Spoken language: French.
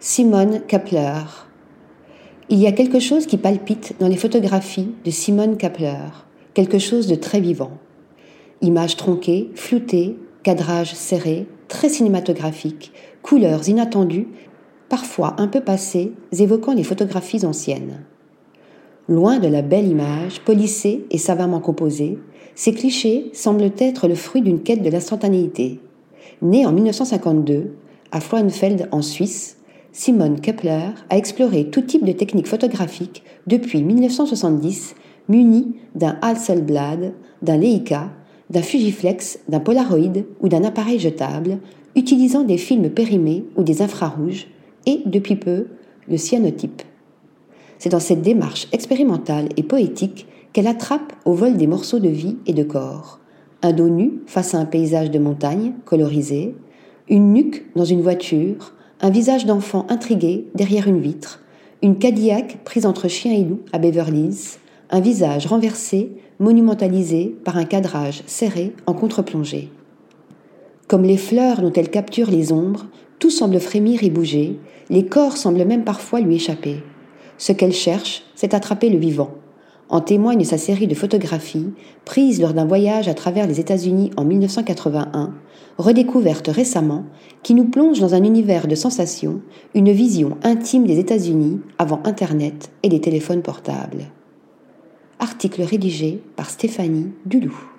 Simone Kapler. Il y a quelque chose qui palpite dans les photographies de Simone Kapler, quelque chose de très vivant. Images tronquées, floutées, cadrage serré, très cinématographique, couleurs inattendues, parfois un peu passées, évoquant les photographies anciennes. Loin de la belle image, polissée et savamment composée, ces clichés semblent être le fruit d'une quête de l'instantanéité. Né en 1952, à Frauenfeld en Suisse, Simone Kepler a exploré tout type de techniques photographiques depuis 1970, muni d'un Hasselblad, d'un Leica, d'un Fujiflex, d'un Polaroid ou d'un appareil jetable, utilisant des films périmés ou des infrarouges, et depuis peu, le cyanotype. C'est dans cette démarche expérimentale et poétique qu'elle attrape au vol des morceaux de vie et de corps. Un dos nu face à un paysage de montagne colorisé, une nuque dans une voiture, un visage d'enfant intrigué derrière une vitre, une Cadillac prise entre chien et loup à Beverly Hills, un visage renversé, monumentalisé par un cadrage serré en contre-plongée. Comme les fleurs dont elle capture les ombres, tout semble frémir et bouger, les corps semblent même parfois lui échapper. Ce qu'elle cherche, c'est attraper le vivant, en témoigne sa série de photographies prises lors d'un voyage à travers les États-Unis en 1981, redécouverte récemment, qui nous plonge dans un univers de sensations, une vision intime des États-Unis avant Internet et les téléphones portables. Article rédigé par Stéphanie Dulou.